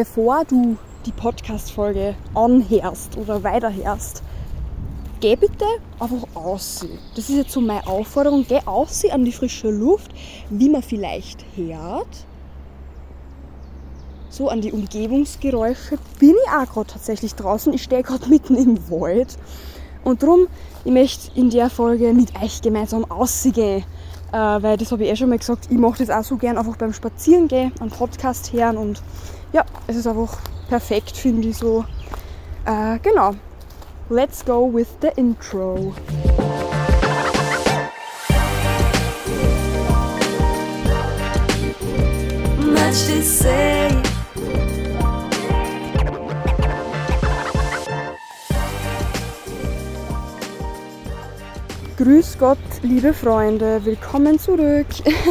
bevor du die Podcast-Folge anhörst oder weiterhörst, geh bitte einfach aussehen. Das ist jetzt so meine Aufforderung. Geh aussehen an die frische Luft, wie man vielleicht hört. So an die Umgebungsgeräusche. Bin ich auch gerade tatsächlich draußen. Ich stehe gerade mitten im Wald. Und darum, ich möchte in der Folge mit euch gemeinsam aussehen. Äh, weil das habe ich eh schon mal gesagt, ich mache das auch so gern einfach beim Spazierengehen, einen Podcast hören und ja, es ist einfach perfekt, finde ich so. Äh, genau, let's go with the intro. Much to say. Grüß Gott, liebe Freunde, willkommen zurück.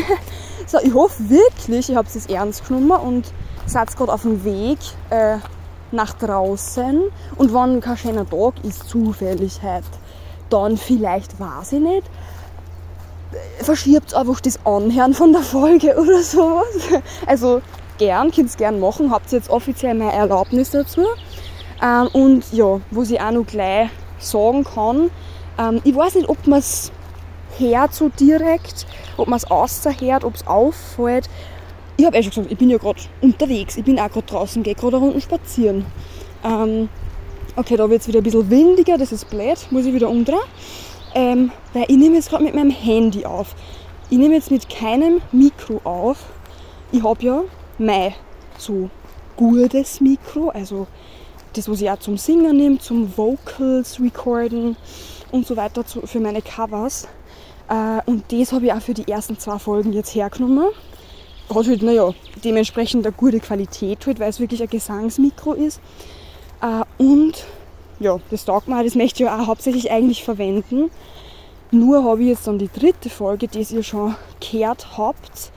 so, ich hoffe wirklich, ihr habt es ernst genommen und seid gerade auf dem Weg äh, nach draußen und wenn kein schöner Tag ist, zufällig heute, dann vielleicht, weiß ich nicht, verschiebt einfach das Anhören von der Folge oder sowas. Also gern, könnt gern machen, habt jetzt offiziell meine Erlaubnis dazu. Ähm, und ja, was ich auch noch gleich sagen kann, ähm, ich weiß nicht, ob man es hört so direkt, ob man es außerhört, ob es auffällt, ich habe eh schon gesagt, ich bin ja gerade unterwegs, ich bin auch gerade draußen, gehe gerade unten spazieren. Ähm, okay, da wird es wieder ein bisschen windiger, das ist blöd, muss ich wieder umdrehen. Ähm, weil ich nehme jetzt gerade mit meinem Handy auf. Ich nehme jetzt mit keinem Mikro auf. Ich habe ja mein so gutes Mikro, also das, was ich auch zum Singen nehme, zum Vocals recorden und so weiter für meine Covers. Äh, und das habe ich auch für die ersten zwei Folgen jetzt hergenommen hat halt, naja, dementsprechend eine gute Qualität halt, weil es wirklich ein Gesangsmikro ist. Äh, und ja, das taugt mir das möchte ich ja auch hauptsächlich eigentlich verwenden. Nur habe ich jetzt dann die dritte Folge, die ihr schon gehört habt.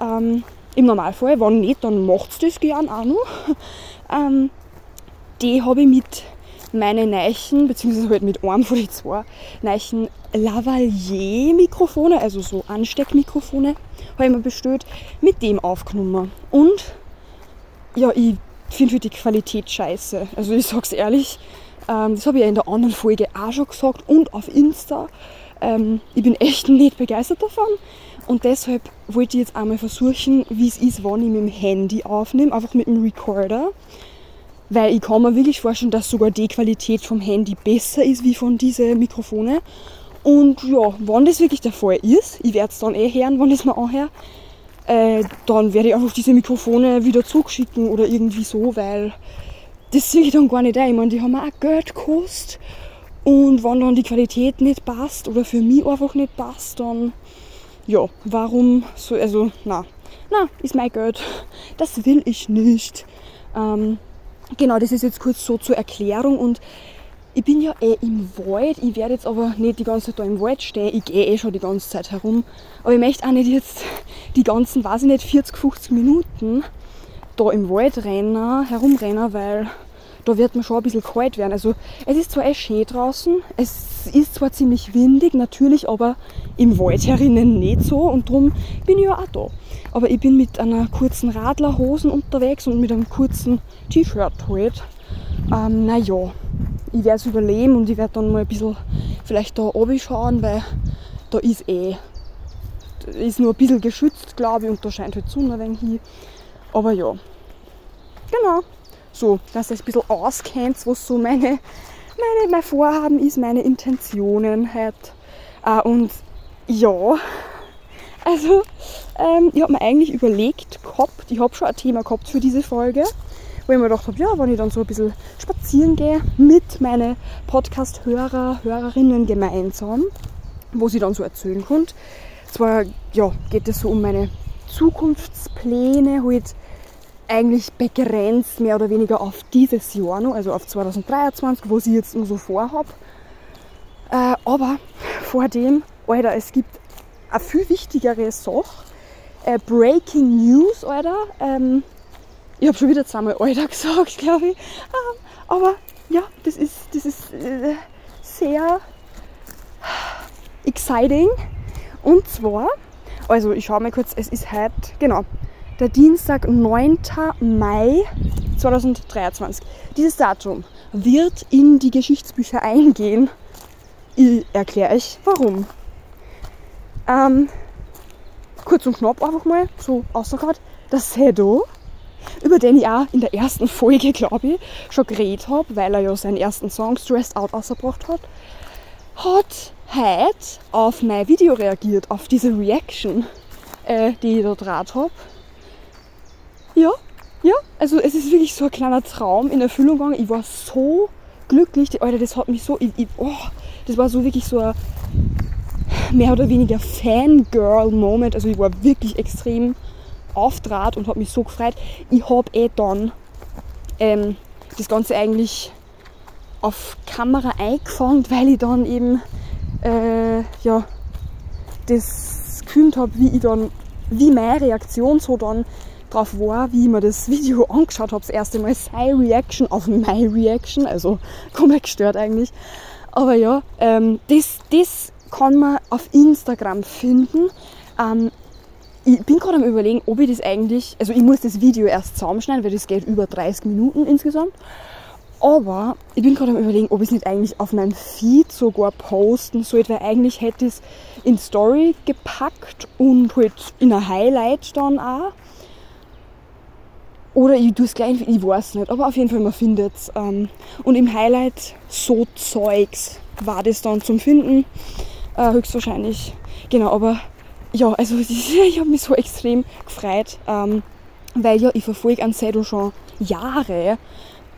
Ähm, Im Normalfall, wenn nicht, dann macht das gern auch noch. Ähm, die habe ich mit meine Neichen, beziehungsweise halt mit einem von den zwei Neichen Lavalier-Mikrofone, also so Ansteckmikrofone, habe ich mir bestellt, mit dem aufgenommen. Und ja, ich finde die Qualität scheiße. Also ich sag's ehrlich, ähm, das habe ich ja in der anderen Folge auch schon gesagt und auf Insta. Ähm, ich bin echt nicht begeistert davon. Und deshalb wollte ich jetzt einmal versuchen, wie es ist, wenn ich mit dem Handy aufnehme, einfach mit dem Recorder. Weil ich kann mir wirklich vorstellen, dass sogar die Qualität vom Handy besser ist wie von diesen Mikrofone. Und ja, wenn das wirklich der Fall ist, ich werde es dann eh hören, wenn ich es mir anhöre, äh, dann werde ich einfach diese Mikrofone wieder zurückschicken oder irgendwie so, weil das sehe ich dann gar nicht ein. Ich meine, die haben auch Geld gekostet. Und wenn dann die Qualität nicht passt oder für mich einfach nicht passt, dann ja, warum so, also na, na, ist mein Geld. Das will ich nicht. Ähm, Genau, das ist jetzt kurz so zur Erklärung und ich bin ja eh im Wald, ich werde jetzt aber nicht die ganze Zeit da im Wald stehen, ich gehe eh schon die ganze Zeit herum, aber ich möchte auch nicht jetzt die ganzen, weiß ich nicht, 40, 50 Minuten da im Wald rennen, herumrennen, weil da wird mir schon ein bisschen kalt werden. Also es ist zwar eh schön draußen, es ist zwar ziemlich windig, natürlich, aber im Wald herinnen nicht so und darum bin ich ja auch da. Aber ich bin mit einer kurzen Radlerhosen unterwegs und mit einem kurzen T-Shirt halt. Ähm, naja, ich werde es überleben und ich werde dann mal ein bisschen vielleicht da oben schauen, weil da ist eh ist nur ein bisschen geschützt, glaube ich, und da scheint halt Sonne ein hin. Aber ja, genau so, dass ihr ein bisschen auskennt, was so meine, meine, mein Vorhaben ist, meine Intentionen halt. Äh, und ja, also ähm, ich habe mir eigentlich überlegt gehabt, ich habe schon ein Thema gehabt für diese Folge, wo ich mir gedacht habe, ja, wenn ich dann so ein bisschen spazieren gehe mit meinen Podcast-Hörer, Hörerinnen gemeinsam, wo sie dann so erzählen könnt. Zwar ja, geht es so um meine Zukunftspläne, halt eigentlich begrenzt mehr oder weniger auf dieses Jahr noch, also auf 2023, wo ich jetzt nur so vorhabe. Äh, aber vor dem, Alter, es gibt eine viel wichtigere Sache. Äh, Breaking News, Alter. Ähm, ich habe schon wieder zweimal Alter gesagt, glaube ich. Ähm, aber ja, das ist, das ist äh, sehr exciting. Und zwar, also ich schaue mal kurz, es ist heute, genau, der Dienstag, 9. Mai 2023. Dieses Datum wird in die Geschichtsbücher eingehen. Ich erkläre euch warum. Ähm, kurz und knapp einfach mal so ausgehört, das Sedo, über den ich auch in der ersten Folge, glaube ich, schon geredet habe, weil er ja seinen ersten Song Stressed Out ausgebracht hat, hat heute auf mein Video reagiert, auf diese Reaction, äh, die ich da draht habe. Ja, ja, also es ist wirklich so ein kleiner Traum in Erfüllung gegangen. Ich war so glücklich, die, Alter, das hat mich so, ich, ich, oh, das war so wirklich so ein mehr oder weniger Fangirl-Moment. Also ich war wirklich extrem auftrat und habe mich so gefreut. Ich habe eh dann ähm, das Ganze eigentlich auf Kamera eingefangen, weil ich dann eben äh, ja, das gefilmt habe, wie ich dann, wie meine Reaktion so dann drauf war, wie ich mir das Video angeschaut habe, das erste Mal seine Reaction auf meine Reaction, also komplett gestört eigentlich. Aber ja, ähm, das, das kann man auf Instagram finden. Ähm, ich bin gerade am überlegen, ob ich das eigentlich, also ich muss das Video erst zusammenschneiden, weil das geht über 30 Minuten insgesamt. Aber ich bin gerade am überlegen, ob ich es nicht eigentlich auf meinem Feed sogar posten sollte, weil eigentlich hätte ich es in Story gepackt und halt in ein Highlight dann auch. Oder ich tue es gleich, ich weiß nicht, aber auf jeden Fall, man findet es. Ähm, und im Highlight so Zeugs war das dann zum Finden, äh, höchstwahrscheinlich. Genau, aber ja, also ich habe mich so extrem gefreut, ähm, weil ja, ich verfolge an Sedo schon Jahre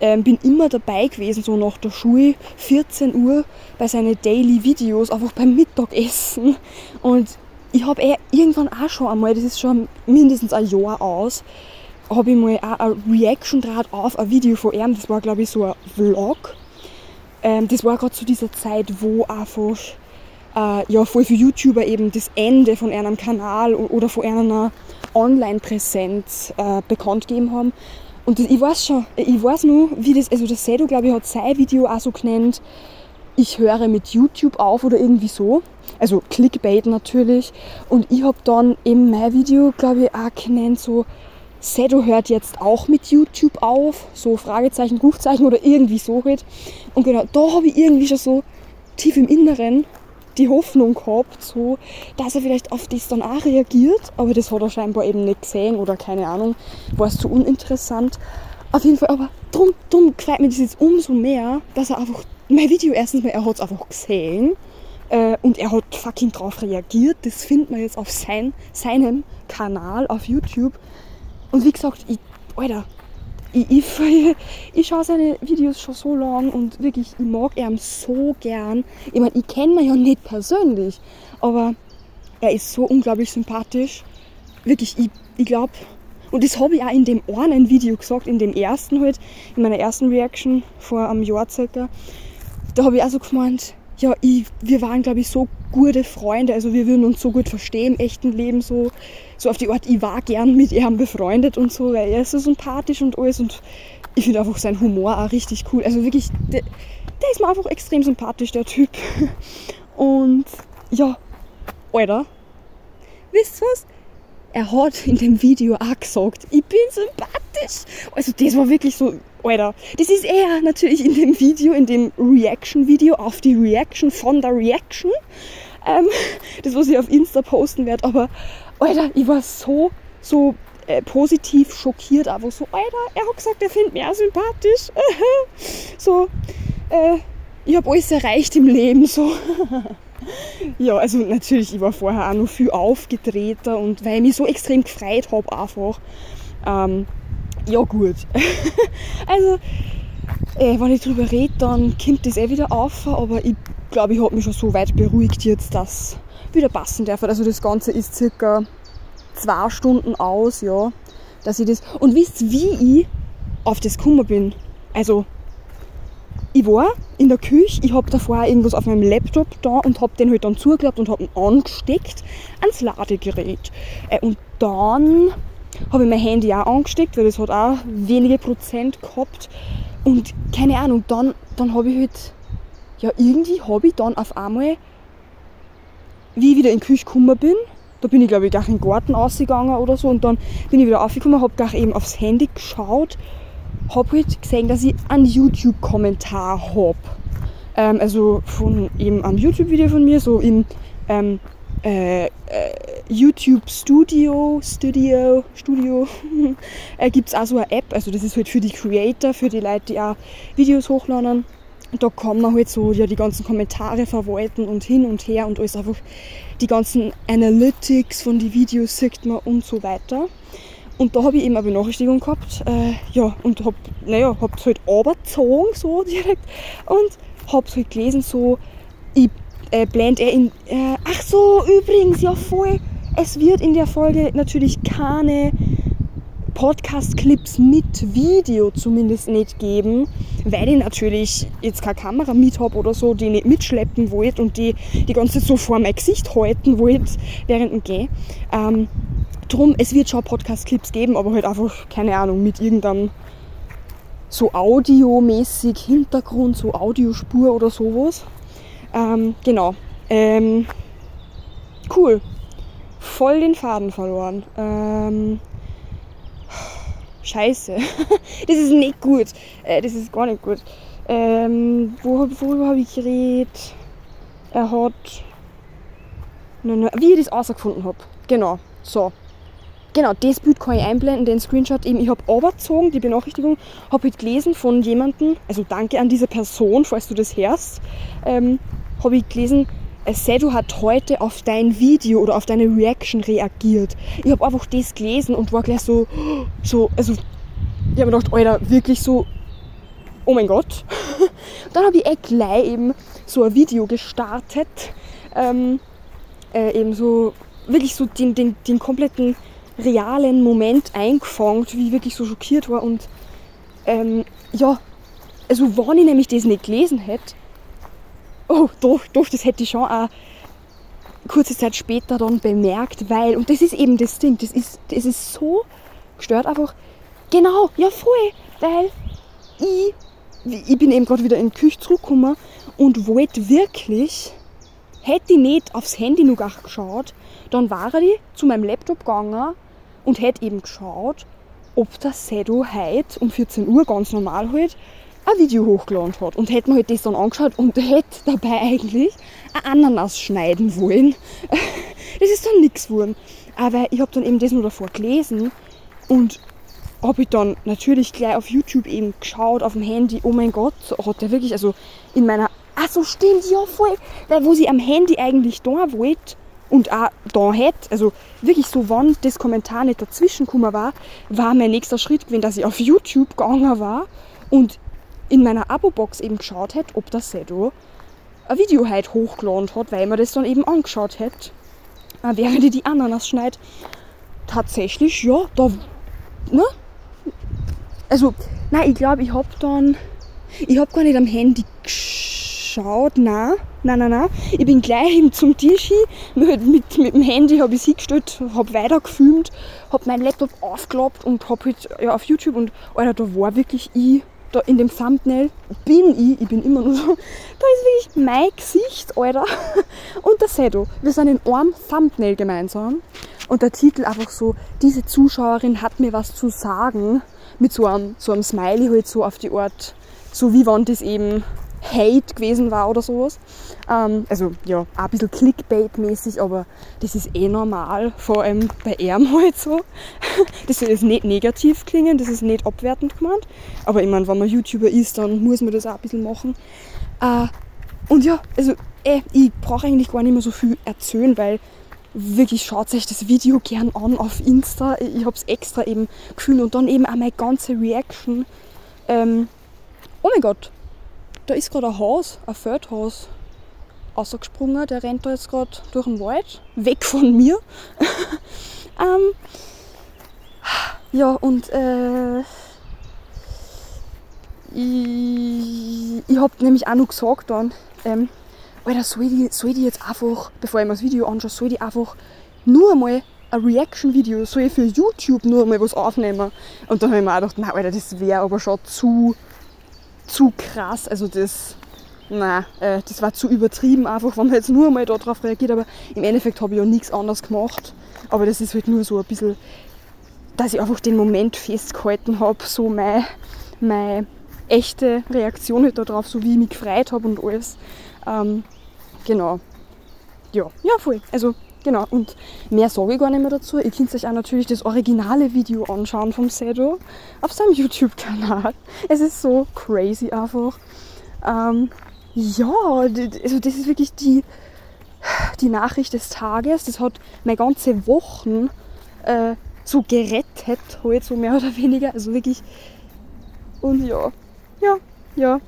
ähm, bin immer dabei gewesen, so nach der Schule, 14 Uhr, bei seinen Daily Videos, einfach beim Mittagessen. Und ich habe eh irgendwann auch schon einmal, das ist schon mindestens ein Jahr aus, habe ich mal auch eine Reaction draht auf ein Video von ihm, das war glaube ich so ein Vlog. Ähm, das war gerade zu dieser Zeit, wo einfach äh, ja, voll viele YouTuber eben das Ende von einem Kanal oder von einer Online-Präsenz äh, bekannt gegeben haben. Und das, ich weiß schon, ich weiß nur, wie das, also das Sedo, glaube ich, hat sein Video auch so genannt, ich höre mit YouTube auf oder irgendwie so. Also Clickbait natürlich. Und ich habe dann eben mein Video, glaube ich, auch genannt, so Sedo hört jetzt auch mit YouTube auf, so Fragezeichen, Rufzeichen oder irgendwie so halt. Und genau, da habe ich irgendwie schon so tief im Inneren die Hoffnung gehabt, so, dass er vielleicht auf das dann auch reagiert, aber das hat er scheinbar eben nicht gesehen oder keine Ahnung, war es zu uninteressant. Auf jeden Fall, aber drum, drum gefällt mir das jetzt umso mehr, dass er einfach, mein Video erstens mal, er hat es einfach gesehen äh, und er hat fucking drauf reagiert. Das findet man jetzt auf sein, seinem Kanal auf YouTube. Und wie gesagt, ich, Alter, ich, ich, ich schaue seine Videos schon so lang und wirklich, ich mag ihn so gern. Ich meine, ich kenne ihn ja nicht persönlich, aber er ist so unglaublich sympathisch. Wirklich, ich, ich glaube, und das habe ich auch in dem einen Video gesagt, in dem ersten halt, in meiner ersten Reaction vor einem Jahr circa. Da habe ich auch so gemeint, ja, ich, wir waren, glaube ich, so gute Freunde, also wir würden uns so gut verstehen im echten Leben, so, so auf die Art, ich war gern mit ihm befreundet und so, weil er ist so sympathisch und alles und ich finde einfach seinen Humor auch richtig cool. Also wirklich, der, der ist mir einfach extrem sympathisch, der Typ. Und ja, Alter, wisst ihr was? Er hat in dem Video auch gesagt, ich bin sympathisch. Also das war wirklich so, Alter, das ist eher natürlich in dem Video, in dem Reaction-Video auf die Reaction von der Reaction. Ähm, das, was ich auf Insta posten werde. Aber, Alter, ich war so, so äh, positiv schockiert. Aber so, Alter, er hat gesagt, er findet mich auch sympathisch. so, äh, ich habe alles erreicht im Leben. So. ja, also natürlich, ich war vorher auch noch viel aufgetreter und weil ich mich so extrem gefreut habe einfach. Ähm, ja gut. also, äh, wenn ich drüber rede, dann kommt das eh wieder auf, aber ich glaube, ich habe mich schon so weit beruhigt jetzt, dass wieder passen darf. Also das Ganze ist circa zwei Stunden aus, ja, dass ich das... Und wisst wie ich auf das gekommen bin? Also, ich war in der Küche, ich habe davor irgendwas auf meinem Laptop da und habe den halt dann zugeklappt und habe ihn angesteckt ans Ladegerät. Äh, und dann habe ich mein Handy auch angesteckt, weil das hat auch wenige Prozent gehabt. Und keine Ahnung, dann, dann habe ich halt, ja, irgendwie habe ich dann auf einmal, wie ich wieder in die Küche gekommen bin, da bin ich glaube ich gar in den Garten ausgegangen oder so und dann bin ich wieder aufgekommen, habe gar eben aufs Handy geschaut habe halt gesehen, dass ich einen YouTube-Kommentar habe. Ähm, also von eben einem YouTube-Video von mir, so im ähm, äh, äh, YouTube Studio, Studio, Studio, äh, gibt es auch so eine App, also das ist halt für die Creator, für die Leute, die auch Videos hochladen. Da kann man halt so ja, die ganzen Kommentare verwalten und hin und her und alles einfach die ganzen Analytics von den Videos sieht man und so weiter. Und da habe ich eben eine Benachrichtigung gehabt, äh, ja, und hab, naja, hab's halt runtergezogen, so direkt, und hab's halt gelesen, so, ich äh, blend er in, äh, ach so, übrigens, ja voll, es wird in der Folge natürlich keine Podcast-Clips mit Video zumindest nicht geben, weil ich natürlich jetzt keine Kamera mit habe oder so, die nicht mitschleppen wollte und die die ganze Zeit so vor mein Gesicht halten wollte während dem Gehen. Ähm, drum, es wird schon Podcast-Clips geben, aber halt einfach, keine Ahnung, mit irgendeinem so audiomäßig Hintergrund, so Audiospur oder sowas. Ähm, genau. Ähm, cool. Voll den Faden verloren. Ähm, Scheiße. das ist nicht gut. Äh, das ist gar nicht gut. Ähm, wo, worüber habe ich geredet? Er hat. Nein, nein, wie ich das rausgefunden habe. Genau. So. Genau, das Bild kann ich einblenden, den Screenshot eben. Ich habe überzogen, die Benachrichtigung, habe halt gelesen von jemandem, also danke an diese Person, falls du das hörst, ähm, habe ich gelesen, Sedu hat heute auf dein Video oder auf deine Reaction reagiert. Ich habe einfach das gelesen und war gleich so, so, also, ich habe gedacht, Alter, wirklich so, oh mein Gott. Dann habe ich eh gleich eben so ein Video gestartet, ähm, äh, eben so, wirklich so den, den, den kompletten realen Moment eingefangen, wie ich wirklich so schockiert war und, ähm, ja, also wenn ich nämlich das nicht gelesen hätte, oh, doch, doch, das hätte ich schon auch kurze Zeit später dann bemerkt, weil, und das ist eben das Ding, das ist, das ist so gestört einfach, genau, ja voll, weil ich, ich bin eben gerade wieder in die Küche zurückgekommen und wollte wirklich, hätte ich nicht aufs Handy noch geschaut, dann war ich zu meinem Laptop gegangen und hätte eben geschaut, ob das Sedo heute um 14 Uhr ganz normal halt ein Video hochgeladen hat. Und hätte man halt das dann angeschaut und hätte dabei eigentlich ein Ananas schneiden wollen. Das ist dann nichts geworden. Aber ich habe dann eben das nur davor gelesen und habe ich dann natürlich gleich auf YouTube eben geschaut, auf dem Handy, oh mein Gott, hat der wirklich, also in meiner, ach so stimmt, ja voll, weil wo sie am Handy eigentlich da wollte und auch da hätte, also wirklich so, wann das Kommentar nicht dazwischen gekommen war, war mein nächster Schritt gewesen, dass ich auf YouTube gegangen war und in meiner Abo-Box eben geschaut hätte, ob das Sedo ein Video halt hochgeladen hat, weil man das dann eben angeschaut hätte, äh, während ich die Ananas schneid. Tatsächlich, ja, da, ne? Also, nein, ich glaube, ich hab dann, ich hab gar nicht am Handy geschaut, nein, nein, nein, nein. Ich bin gleich zum Tisch hin, mit, mit, mit dem Handy habe ich es hingestellt, habe weiter gefilmt, habe meinen Laptop aufgeklappt und habe halt ja, auf YouTube und, Alter, da war wirklich ich da in dem Thumbnail bin ich, ich bin immer nur so, da ist wirklich mein Gesicht, Alter. Und der Sedo. Wir sind in einem Thumbnail gemeinsam. Und der Titel einfach so, diese Zuschauerin hat mir was zu sagen. Mit so einem, so einem Smiley halt so auf die Art, so wie wann das eben Hate gewesen war oder sowas. Ähm, also ja, auch ein bisschen Clickbait-mäßig, aber das ist eh normal, vor allem bei ihm halt so. Das soll jetzt nicht negativ klingen, das ist nicht abwertend gemeint. Aber ich meine, wenn man YouTuber ist, dann muss man das auch ein bisschen machen. Äh, und ja, also eh, ich brauche eigentlich gar nicht mehr so viel erzählen, weil wirklich schaut euch das Video gern an auf Insta. Ich habe es extra eben gefühlt und dann eben auch meine ganze Reaction. Ähm, oh mein Gott, da ist gerade ein Haus, ein Feldhaus ausgesprungen. Der rennt da jetzt gerade durch den Wald, weg von mir. ähm, ja, und äh, ich, ich habe nämlich auch noch gesagt dann, ähm, Alter, soll ich, soll ich jetzt einfach, bevor ich mir das Video anschaue, soll ich einfach nur einmal ein Reaction-Video, soll ich für YouTube nur einmal was aufnehmen? Und dann habe ich mir auch gedacht, nein, Alter, das wäre aber schon zu zu krass. Also das, na, äh, das war zu übertrieben, einfach wenn man jetzt nur mal darauf reagiert. Aber im Endeffekt habe ich ja nichts anderes gemacht. Aber das ist halt nur so ein bisschen, dass ich einfach den Moment festgehalten habe, so mein, meine echte Reaktion halt darauf, so wie ich mich gefreut habe und alles. Ähm, genau. Ja, ja, voll. Also, genau. Und mehr sage ich gar nicht mehr dazu. Ihr könnt euch auch natürlich das originale Video anschauen vom Sedo auf seinem YouTube-Kanal. Es ist so crazy einfach. Ähm, ja, also das ist wirklich die, die Nachricht des Tages. Das hat meine ganze Wochen äh, so gerettet, halt so mehr oder weniger. Also wirklich. Und ja, ja, ja,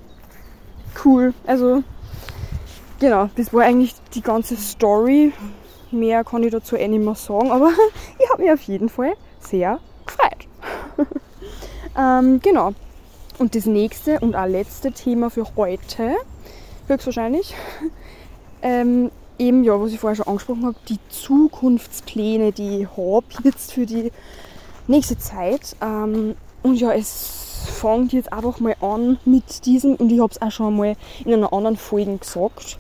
cool. Also, genau, das war eigentlich die ganze Story. Mehr kann ich dazu eh nicht mehr sagen, aber ich habe mich auf jeden Fall sehr gefreut. ähm, genau. Und das nächste und auch letzte Thema für heute, höchstwahrscheinlich, ähm, eben, ja, was ich vorher schon angesprochen habe, die Zukunftspläne, die ich habe jetzt für die nächste Zeit. Ähm, und ja, es fängt jetzt einfach mal an mit diesem, und ich habe es auch schon mal in einer anderen Folge gesagt,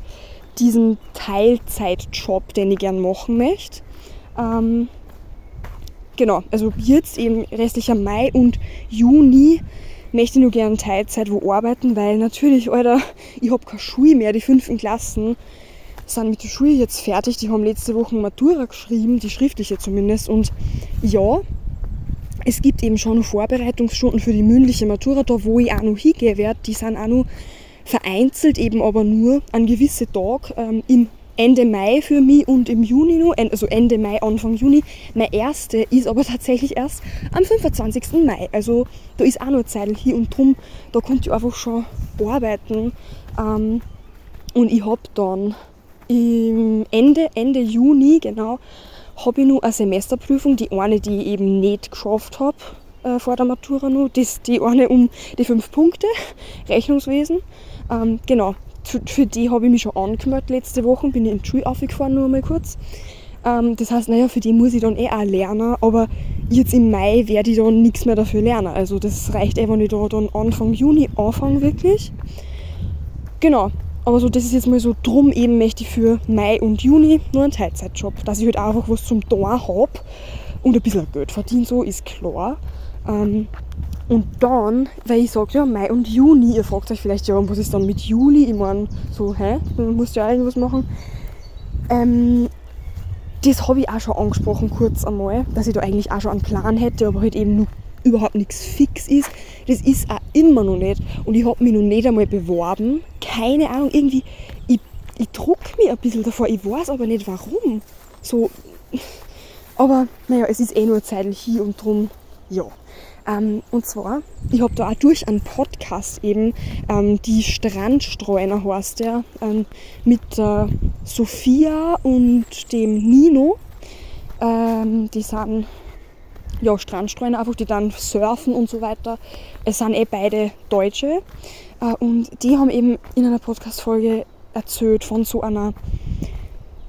diesen Teilzeitjob, den ich gerne machen möchte. Ähm, genau, also jetzt eben restlicher Mai und Juni möchte ich nur gerne Teilzeit wo arbeiten, weil natürlich, Alter, ich habe keine Schule mehr, die fünften Klassen sind mit der Schule jetzt fertig, die haben letzte Woche Matura geschrieben, die schriftliche zumindest. Und ja, es gibt eben schon Vorbereitungsstunden für die mündliche Matura, da wo ich auch noch hingehen werde, die sind auch noch vereinzelt eben aber nur an gewisse Tage ähm, im Ende Mai für mich und im Juni noch, also Ende Mai, Anfang Juni. Mein erste ist aber tatsächlich erst am 25. Mai. Also da ist auch noch Zeit hier und drum, da konnte ich einfach schon arbeiten. Ähm, und ich habe dann im Ende, Ende Juni, genau, habe ich noch eine Semesterprüfung, die eine, die ich eben nicht geschafft habe äh, vor der Matura noch, das, die eine um die fünf Punkte, Rechnungswesen. Ähm, genau, für, die habe ich mich schon angemeldet letzte Woche, bin ich in die Schule aufgefahren, nur mal kurz. Ähm, das heißt, naja, für die muss ich dann eh auch lernen, aber jetzt im Mai werde ich dann nichts mehr dafür lernen. Also das reicht einfach nicht da dann Anfang Juni anfangen wirklich. Genau, aber so, das ist jetzt mal so drum eben möchte ich für Mai und Juni nur einen Teilzeitjob, dass ich halt einfach was zum Tor habe und ein bisschen Geld verdiene, so ist klar. Ähm, und dann, weil ich sage, ja, Mai und Juni, ihr fragt euch vielleicht, ja, was ist dann mit Juli? Ich meine, so, hä, du musst ja irgendwas machen. Ähm, das habe ich auch schon angesprochen, kurz einmal, dass ich da eigentlich auch schon einen Plan hätte, aber halt eben nur überhaupt nichts fix ist. Das ist auch immer noch nicht. Und ich habe mich noch nicht einmal beworben. Keine Ahnung, irgendwie, ich, ich druck mich ein bisschen davor. Ich weiß aber nicht warum. So, aber naja, es ist eh nur zeitlich hier und drum, ja. Ähm, und zwar, ich habe da auch durch einen Podcast eben, ähm, die Strandstreuner heißt der, ähm, mit der Sophia und dem Nino. Ähm, die sind ja, Strandstreuner einfach, die dann surfen und so weiter. Es sind eh beide Deutsche. Äh, und die haben eben in einer Podcast-Folge erzählt von so einer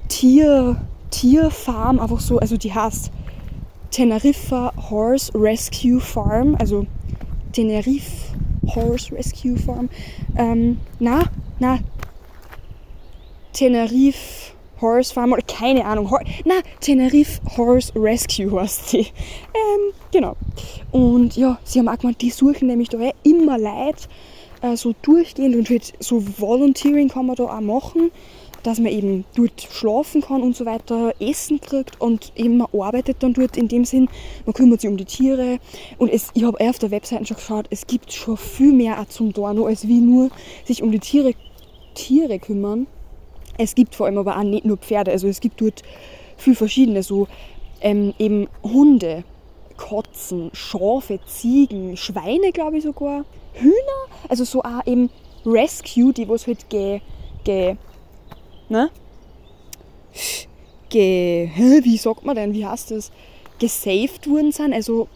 Tier, Tierfarm, einfach so, also die heißt Teneriffa Horse Rescue Farm, also Tenerife Horse Rescue Farm. Ähm, na, na, Tenerife Horse Farm oder keine Ahnung. Hor na, Tenerife Horse Rescue heißt sie. Ähm, genau. Und ja, sie haben auch gemeint, die suchen nämlich da eh immer Leute, äh, so durchgehend und halt so Volunteering kann man da auch machen, dass man eben dort schlafen kann und so weiter, Essen kriegt und eben man arbeitet dann dort in dem Sinn, man kümmert sich um die Tiere. Und es, ich habe eh auf der Webseite schon geschaut, es gibt schon viel mehr auch zum Dorno, als wie nur sich um die Tiere, Tiere kümmern. Es gibt vor allem aber auch nicht nur Pferde, also es gibt dort viel verschiedene, so ähm, eben Hunde, Katzen, Schafe, Ziegen, Schweine, glaube ich sogar, Hühner, also so auch eben Rescue, die was halt ge, ge, ne? Ge, wie sagt man denn, wie heißt das? Gesaved worden sind, also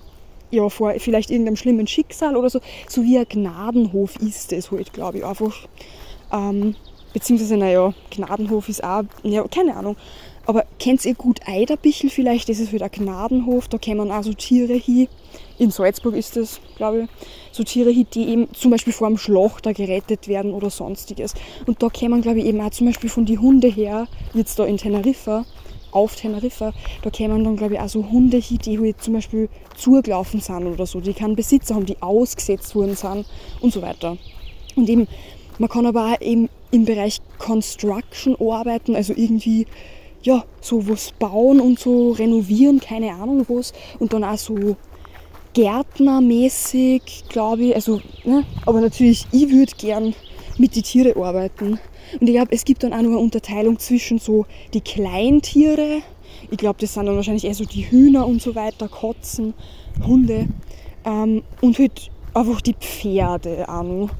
ja, vor vielleicht irgendeinem schlimmen Schicksal oder so, so wie ein Gnadenhof ist es halt, glaube ich, einfach. Ähm, Beziehungsweise, naja, Gnadenhof ist auch, ja, keine Ahnung. Aber kennt ihr gut Eiderbichel vielleicht? Das ist wieder halt ein Gnadenhof, da kommen auch so Tiere hin. In Salzburg ist das, glaube ich. So Tiere die eben zum Beispiel vor dem Schlachter gerettet werden oder sonstiges. Und da kommen, glaube ich, eben auch zum Beispiel von die Hunde her, jetzt da in Teneriffa, auf Teneriffa, da kämen dann, glaube ich, auch so Hunde hin, die halt zum Beispiel zugelaufen sind oder so, die keinen Besitzer haben, die ausgesetzt worden sind und so weiter. Und eben, man kann aber auch eben im Bereich Construction arbeiten, also irgendwie, ja, so was bauen und so renovieren, keine Ahnung was, und dann auch so Gärtnermäßig, glaube ich, also, ne? aber natürlich, ich würde gern mit den Tieren arbeiten. Und ich glaube, es gibt dann auch noch eine Unterteilung zwischen so die Kleintiere, ich glaube, das sind dann wahrscheinlich eher so die Hühner und so weiter, Katzen, Hunde ähm, und halt einfach die Pferde auch noch.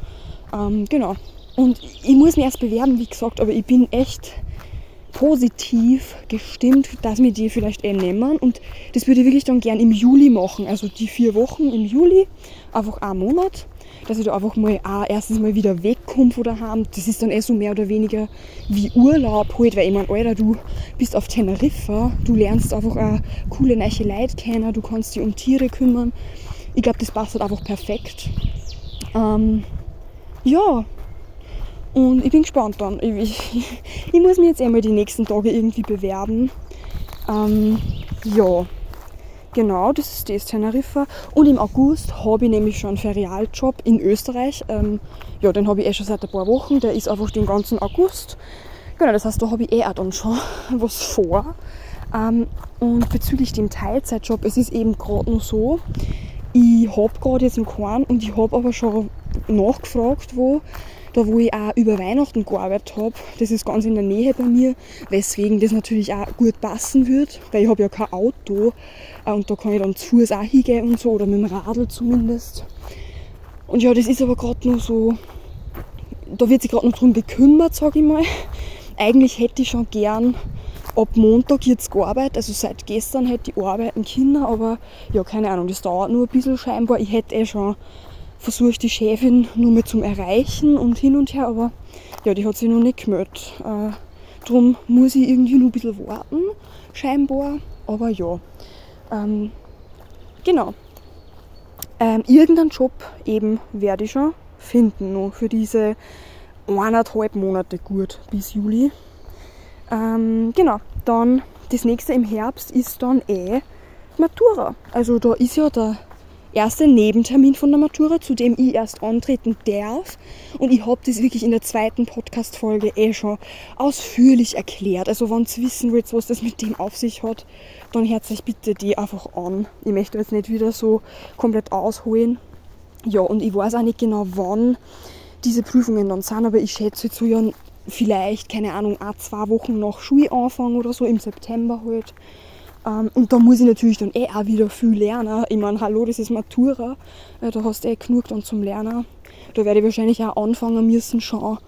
Ähm, genau. Und ich muss mich erst bewerben, wie gesagt, aber ich bin echt positiv gestimmt, dass wir die vielleicht eh nehmen. Und das würde ich wirklich dann gern im Juli machen. Also die vier Wochen im Juli, einfach einen Monat. Dass ich da einfach mal auch erstens mal wieder wegkomme von daheim. Das ist dann eh so mehr oder weniger wie Urlaub halt, weil ich meine, Alter, du bist auf Teneriffa, du lernst einfach auch coole neue Leute kennen, du kannst dich um Tiere kümmern. Ich glaube, das passt halt einfach perfekt. Ähm, ja, und ich bin gespannt dann. Ich, ich, ich muss mich jetzt einmal die nächsten Tage irgendwie bewerben. Ähm, ja, genau, das ist das Teneriffa. Und im August habe ich nämlich schon einen Ferialjob in Österreich. Ähm, ja, den habe ich eh schon seit ein paar Wochen. Der ist einfach den ganzen August. Genau, das heißt, da habe ich eh auch dann schon was vor. Ähm, und bezüglich dem Teilzeitjob, es ist eben gerade noch so, ich habe gerade jetzt einen keinen und ich habe aber schon nachgefragt, wo da wo ich auch über Weihnachten gearbeitet habe. Das ist ganz in der Nähe bei mir, weswegen das natürlich auch gut passen wird, weil ich habe ja kein Auto äh, und da kann ich dann zu Fuß auch hingehen und so oder mit dem Radl zumindest. Und ja, das ist aber gerade noch so, da wird sich gerade noch drum gekümmert, sage ich mal. Eigentlich hätte ich schon gern ab Montag jetzt gearbeitet, also seit gestern hätte ich arbeiten können, aber ja, keine Ahnung, das dauert nur ein bisschen scheinbar. Ich hätte eh schon versuche die Chefin nur mit zum Erreichen und hin und her, aber ja, die hat sich noch nicht gemeldet. Äh, darum muss ich irgendwie noch ein bisschen warten, scheinbar. Aber ja, ähm, genau. Ähm, irgendeinen Job eben werde ich schon finden, noch für diese eineinhalb Monate gut bis Juli. Ähm, genau, dann das nächste im Herbst ist dann eh Matura. Also da ist ja der erste Nebentermin von der Matura, zu dem ich erst antreten darf. Und ich habe das wirklich in der zweiten Podcast-Folge eh schon ausführlich erklärt. Also wenn ihr wissen wollt, was das mit dem auf sich hat, dann hört euch bitte die einfach an. Ich möchte jetzt nicht wieder so komplett ausholen. Ja, und ich weiß auch nicht genau, wann diese Prüfungen dann sind, aber ich schätze zu Jahren vielleicht, keine Ahnung, ein, zwei Wochen nach Schulanfang oder so, im September halt. Ähm, und da muss ich natürlich dann eh auch wieder viel lernen. Ich meine, hallo, das ist Matura, äh, da hast du eh genug dann zum Lernen. Da werde ich wahrscheinlich auch anfangen müssen, schon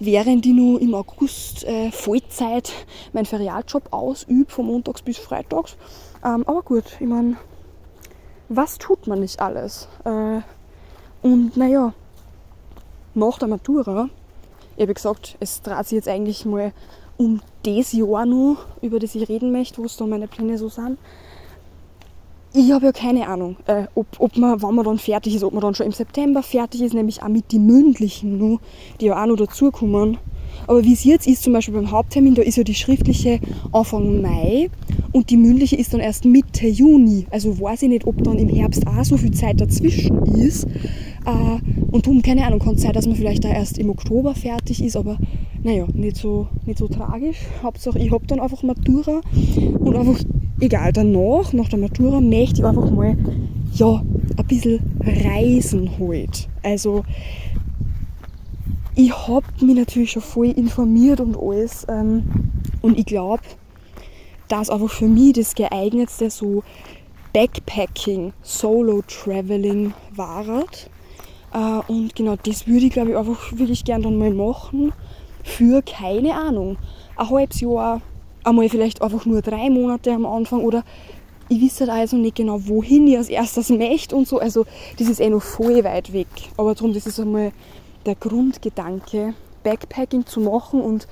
während ich noch im August äh, Vollzeit meinen Ferialjob ausübe, von montags bis freitags. Ähm, aber gut, ich meine, was tut man nicht alles? Äh, und naja, nach der Matura, ich habe gesagt, es dreht sich jetzt eigentlich mal um das Jahr noch, über das ich reden möchte, wo es da meine Pläne so sind. Ich habe ja keine Ahnung, äh, ob, ob man, wann man dann fertig ist, ob man dann schon im September fertig ist, nämlich auch mit den mündlichen noch, die ja auch noch dazukommen. Aber wie es jetzt ist, zum Beispiel beim Haupttermin, da ist ja die schriftliche Anfang Mai und die mündliche ist dann erst Mitte Juni. Also weiß ich nicht, ob dann im Herbst auch so viel Zeit dazwischen ist. Äh, und darum, keine Ahnung, kann es sein, dass man vielleicht da erst im Oktober fertig ist, aber naja, nicht so, nicht so tragisch. Hauptsache, ich habe dann einfach Matura und einfach, egal, danach, nach der Matura, möchte ich einfach mal, ja, ein bisschen reisen halt. Also, ich habe mich natürlich schon voll informiert und alles ähm, und ich glaube, dass einfach für mich das geeignetste so Backpacking, Solo Traveling war. Äh, und genau das würde ich glaube ich einfach wirklich gern dann mal machen für keine Ahnung, ein halbes Jahr, einmal vielleicht einfach nur drei Monate am Anfang oder ich wisse halt also nicht genau, wohin ich als erstes möchte und so. Also das ist eh noch voll weit weg. Aber darum, das ist einmal der Grundgedanke, Backpacking zu machen und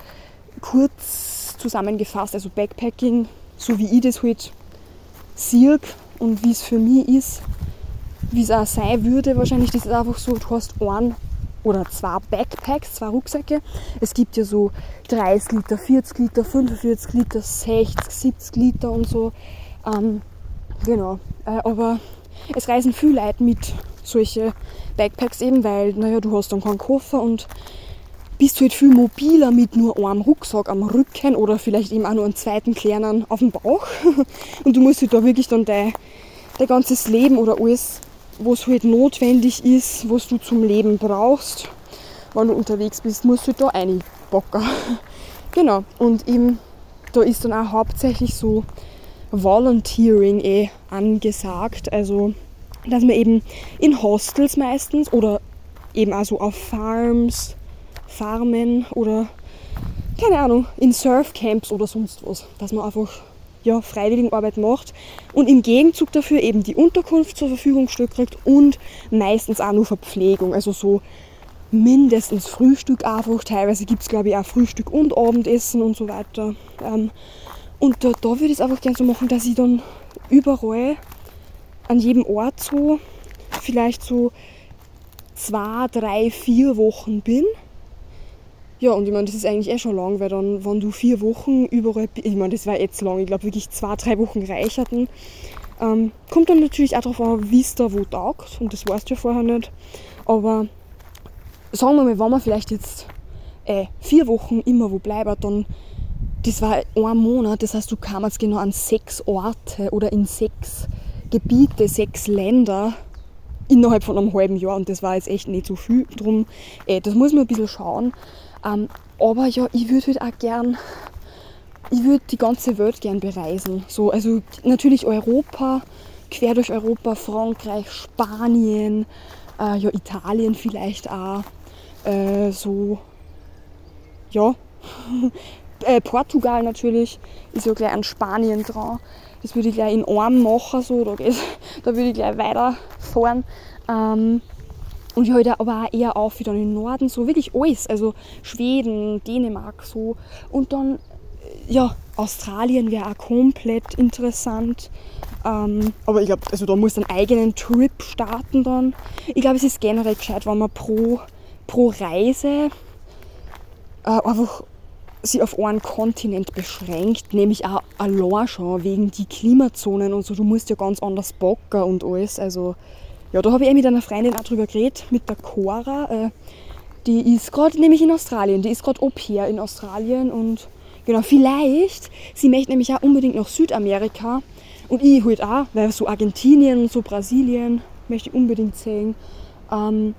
kurz zusammengefasst, also Backpacking, so wie ich das halt sehe und wie es für mich ist, wie es auch sein würde wahrscheinlich, ist einfach so, du hast einen oder zwei Backpacks, zwei Rucksäcke. Es gibt ja so 30 Liter, 40 Liter, 45 Liter, 60, 70 Liter und so. Ähm, genau. Äh, aber es reisen viele Leute mit solche Backpacks eben, weil, naja, du hast dann keinen Koffer und bist halt viel mobiler mit nur einem Rucksack am Rücken oder vielleicht eben auch nur einem zweiten kleinen auf dem Bauch. Und du musst halt da wirklich dann dein, dein ganzes Leben oder alles, was halt notwendig ist, was du zum Leben brauchst, wenn du unterwegs bist, musst du halt da reinbocken. genau. Und eben, da ist dann auch hauptsächlich so Volunteering eh angesagt. Also, dass man eben in Hostels meistens oder eben auch so auf Farms Farmen oder keine Ahnung, in Surfcamps oder sonst was, dass man einfach ja, Freiwilligenarbeit macht und im Gegenzug dafür eben die Unterkunft zur Verfügung gestellt kriegt und meistens auch nur Verpflegung, also so mindestens Frühstück einfach, teilweise gibt es glaube ich auch Frühstück und Abendessen und so weiter. Ähm, und da, da würde ich es einfach gerne so machen, dass ich dann überall an jedem Ort so vielleicht so zwei, drei, vier Wochen bin ja, und ich meine, das ist eigentlich eh schon lang, weil dann, wenn du vier Wochen überall, ich meine, das war jetzt lang, ich glaube wirklich zwei, drei Wochen reicherten, ähm, kommt dann natürlich auch darauf an, wie es da wo taugt, und das weißt du ja vorher nicht. Aber sagen wir mal, wenn man vielleicht jetzt äh, vier Wochen immer wo bleibt, dann, das war ein Monat, das heißt, du kamst genau an sechs Orte oder in sechs Gebiete, sechs Länder innerhalb von einem halben Jahr und das war jetzt echt nicht so viel. Drum, äh, das muss man ein bisschen schauen. Ähm, aber ja, ich würde halt auch gern, ich würde die ganze Welt gern bereisen. So, also natürlich Europa, quer durch Europa, Frankreich, Spanien, äh, ja, Italien vielleicht auch. Äh, so, ja. äh, Portugal natürlich, ist ja gleich an Spanien dran. Das würde ich gleich in Arm machen, so, da, da würde ich gleich weiterfahren. Ähm, und ich halt aber auch eher auf wieder in den Norden, so wirklich alles. Also Schweden, Dänemark so. Und dann, äh, ja, Australien wäre auch komplett interessant. Ähm, aber ich glaube, also da muss einen eigenen Trip starten dann. Ich glaube, es ist generell gescheit, wenn man pro, pro Reise äh, einfach sich auf einen Kontinent beschränkt, nämlich auch allein schon wegen die Klimazonen und so. Du musst ja ganz anders bocken und alles. Also ja, da habe ich eh mit einer Freundin auch drüber geredet, mit der Cora. Äh, die ist gerade nämlich in Australien, die ist gerade Au pair in Australien und genau, vielleicht, sie möchte nämlich auch unbedingt nach Südamerika und ich halt auch, weil so Argentinien und so Brasilien möchte ich unbedingt sehen. Ähm,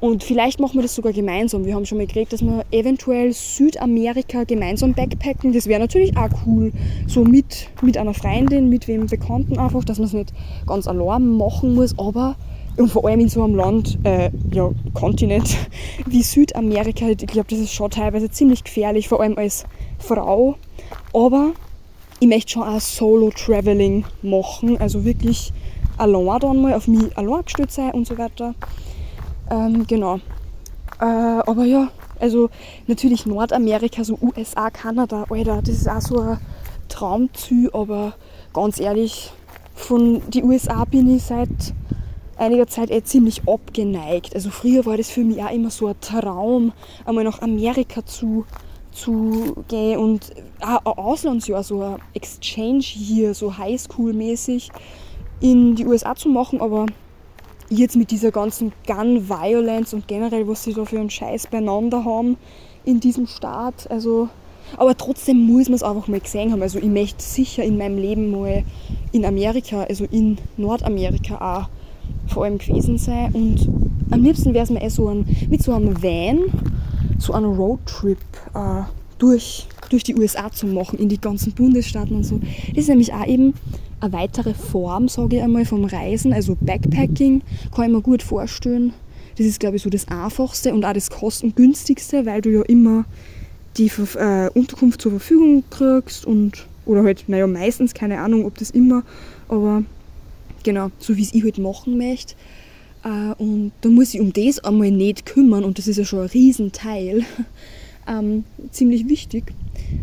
und vielleicht machen wir das sogar gemeinsam. Wir haben schon mal geredet, dass wir eventuell Südamerika gemeinsam backpacken. Das wäre natürlich auch cool. So mit, mit einer Freundin, mit wem Bekannten einfach, dass man es nicht ganz allein machen muss. Aber und vor allem in so einem Land, äh, ja, Kontinent wie Südamerika, ich glaube, das ist schon teilweise ziemlich gefährlich, vor allem als Frau. Aber ich möchte schon auch Solo-Traveling machen, also wirklich allein dann mal auf mich allein gestellt sein und so weiter. Ähm, genau. Äh, aber ja, also natürlich Nordamerika, so USA, Kanada, Alter, das ist auch so ein Traumziel, aber ganz ehrlich, von die USA bin ich seit einiger Zeit eh ziemlich abgeneigt. Also früher war das für mich auch immer so ein Traum, einmal nach Amerika zu, zu gehen und auch ein Auslandsjahr, so ein Exchange hier, so Highschool-mäßig in die USA zu machen, aber jetzt mit dieser ganzen Gun Violence und generell, was sie da für einen Scheiß beieinander haben in diesem Staat. Also, aber trotzdem muss man es einfach mal gesehen haben. Also ich möchte sicher in meinem Leben mal in Amerika, also in Nordamerika auch vor allem gewesen sein. Und am liebsten wäre es mir eh so ein, mit so einem Van, so einen Roadtrip äh, durch, durch die USA zu machen, in die ganzen Bundesstaaten und so. Das ist nämlich auch eben eine weitere Form, sage ich einmal, vom Reisen, also Backpacking, kann ich mir gut vorstellen. Das ist, glaube ich, so das Einfachste und auch das Kostengünstigste, weil du ja immer die äh, Unterkunft zur Verfügung kriegst und oder halt, naja, meistens, keine Ahnung, ob das immer, aber genau, so wie es ich halt machen möchte. Äh, und da muss ich um das einmal nicht kümmern und das ist ja schon ein Riesenteil, ähm, ziemlich wichtig.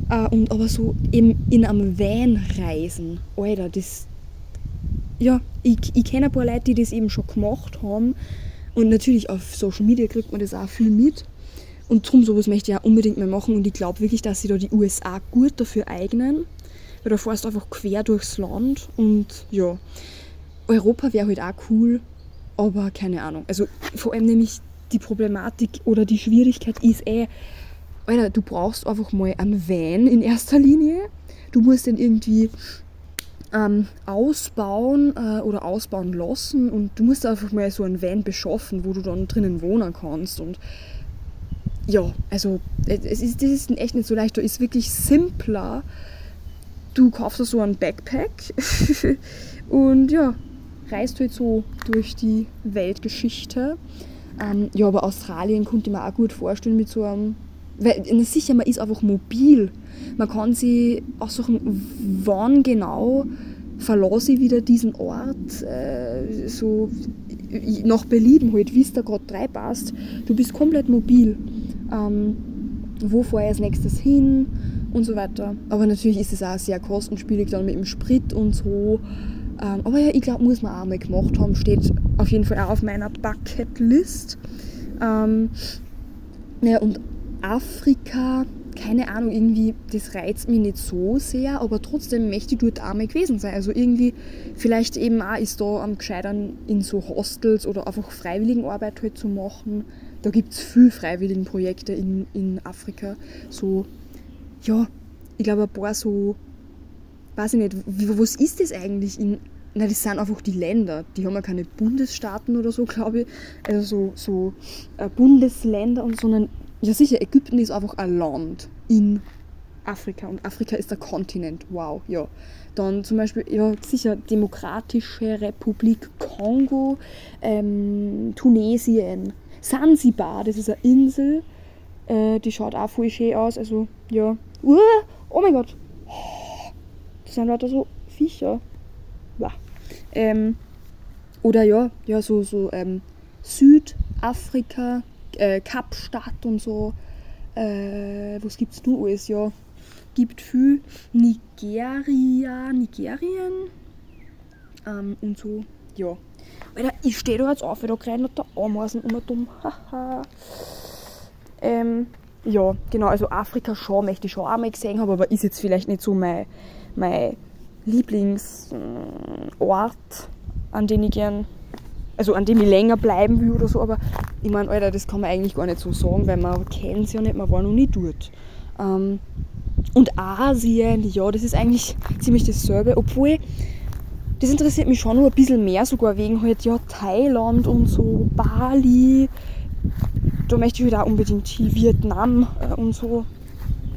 Äh, und aber so eben in einem Van reisen, Alter, das. Ja, ich, ich kenne ein paar Leute, die das eben schon gemacht haben. Und natürlich auf Social Media kriegt man das auch viel mit. Und darum sowas möchte ich auch unbedingt mehr machen. Und ich glaube wirklich, dass sie da die USA gut dafür eignen. Weil da fährst du einfach quer durchs Land. Und ja, Europa wäre halt auch cool. Aber keine Ahnung. Also vor allem nämlich die Problematik oder die Schwierigkeit ist eh, Alter, du brauchst einfach mal einen Van in erster Linie. Du musst den irgendwie ähm, ausbauen äh, oder ausbauen lassen und du musst einfach mal so einen Van beschaffen, wo du dann drinnen wohnen kannst. Und ja, also es ist, das ist echt nicht so leicht. Da ist wirklich simpler. Du kaufst so einen Backpack und ja, reist halt so durch die Weltgeschichte. Ähm, ja, aber Australien konnte ich mir auch gut vorstellen mit so einem. Weil, sicher, man ist einfach mobil. Man kann sich aussuchen, wann genau verlasse ich wieder diesen Ort, äh, so nach Belieben halt, wie es da gerade passt. Du bist komplett mobil. Ähm, wo fahre ich als nächstes hin und so weiter. Aber natürlich ist es auch sehr kostenspielig dann mit dem Sprit und so. Ähm, aber ja, ich glaube, muss man auch mal gemacht haben. Steht auf jeden Fall auch auf meiner Bucketlist. Ähm, ja, und Afrika, keine Ahnung, irgendwie, das reizt mich nicht so sehr, aber trotzdem möchte ich dort auch mal gewesen sein. Also irgendwie, vielleicht eben auch ist da am gescheitern in so Hostels oder einfach Freiwilligenarbeit halt zu machen. Da gibt es viele Freiwilligenprojekte in, in Afrika. So, ja, ich glaube, ein paar so weiß ich nicht, was ist das eigentlich in na, das sind einfach die Länder. Die haben ja keine Bundesstaaten oder so, glaube ich. Also so, so äh, Bundesländer und so. Sondern, ja sicher, Ägypten ist einfach ein Land in Afrika. Und Afrika ist der Kontinent. Wow, ja. Dann zum Beispiel, ja sicher, Demokratische Republik Kongo, ähm, Tunesien, Sansibar, das ist eine Insel. Äh, die schaut auch voll schön aus. Also, ja. Uh, oh mein Gott. Das sind lauter so Viecher. Wow. Ähm, oder ja, ja, so, so ähm, Südafrika, äh, Kapstadt und so. Äh, was gibt's noch alles? Ja, gibt viel. Nigeria, Nigerien ähm, und so. Ja. Alter, ich stehe da jetzt auf, weil da rein der Ameisen um dumm. Haha. ähm, ja, genau, also Afrika schon möchte ich schon einmal gesehen haben, aber ist jetzt vielleicht nicht so mein, mein Lieblingsort, an dem ich gern, also an dem ich länger bleiben will oder so, aber ich meine, Alter, das kann man eigentlich gar nicht so sagen, weil man kennt es ja nicht, man war noch nie dort. Ähm, und Asien, ja, das ist eigentlich ziemlich dasselbe, obwohl das interessiert mich schon noch ein bisschen mehr, sogar wegen halt, ja, Thailand und so, Bali, da möchte ich halt auch unbedingt hin, Vietnam äh, und so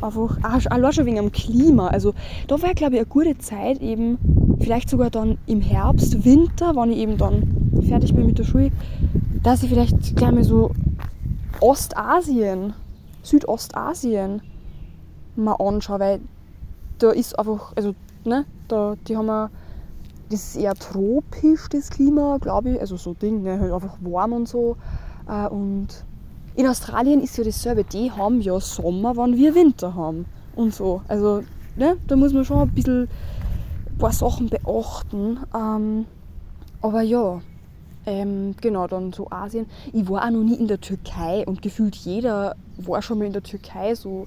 einfach, allein schon wegen dem Klima. Also da wäre, glaube ich, eine gute Zeit, eben vielleicht sogar dann im Herbst, Winter, wenn ich eben dann fertig bin mit der Schule, dass ich vielleicht gleich mal so Ostasien, Südostasien mal anschaue, weil da ist einfach, also, ne, da, die haben wir, das ist eher tropisch, das Klima, glaube ich, also so Ding, ne, halt einfach warm und so. Äh, und in Australien ist ja dasselbe. Die haben ja Sommer, wann wir Winter haben. Und so. Also, ne, da muss man schon ein bisschen ein paar Sachen beachten. Ähm, aber ja, ähm, genau, dann so Asien. Ich war auch noch nie in der Türkei und gefühlt jeder war schon mal in der Türkei, so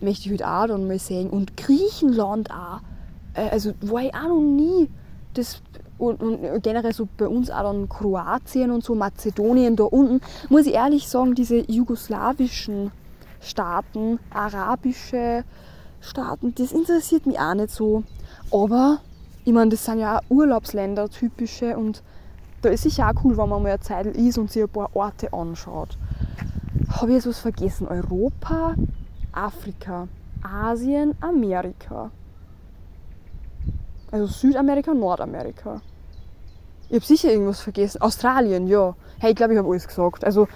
möchte ich halt auch dann mal sehen. Und Griechenland auch. Äh, also war ich auch noch nie. Das und, und, generell so bei uns auch dann Kroatien und so, Mazedonien da unten, muss ich ehrlich sagen, diese jugoslawischen Staaten, arabische Staaten, das interessiert mich auch nicht so. Aber ich meine, das sind ja auch Urlaubsländer, typische und da ist sicher auch cool, wenn man mal eine Zeit ist und sich ein paar Orte anschaut. Habe ich jetzt was vergessen? Europa, Afrika, Asien, Amerika. Also Südamerika, Nordamerika. Ich habe sicher irgendwas vergessen. Australien, ja. Hey, ich glaube, ich habe alles gesagt. Also,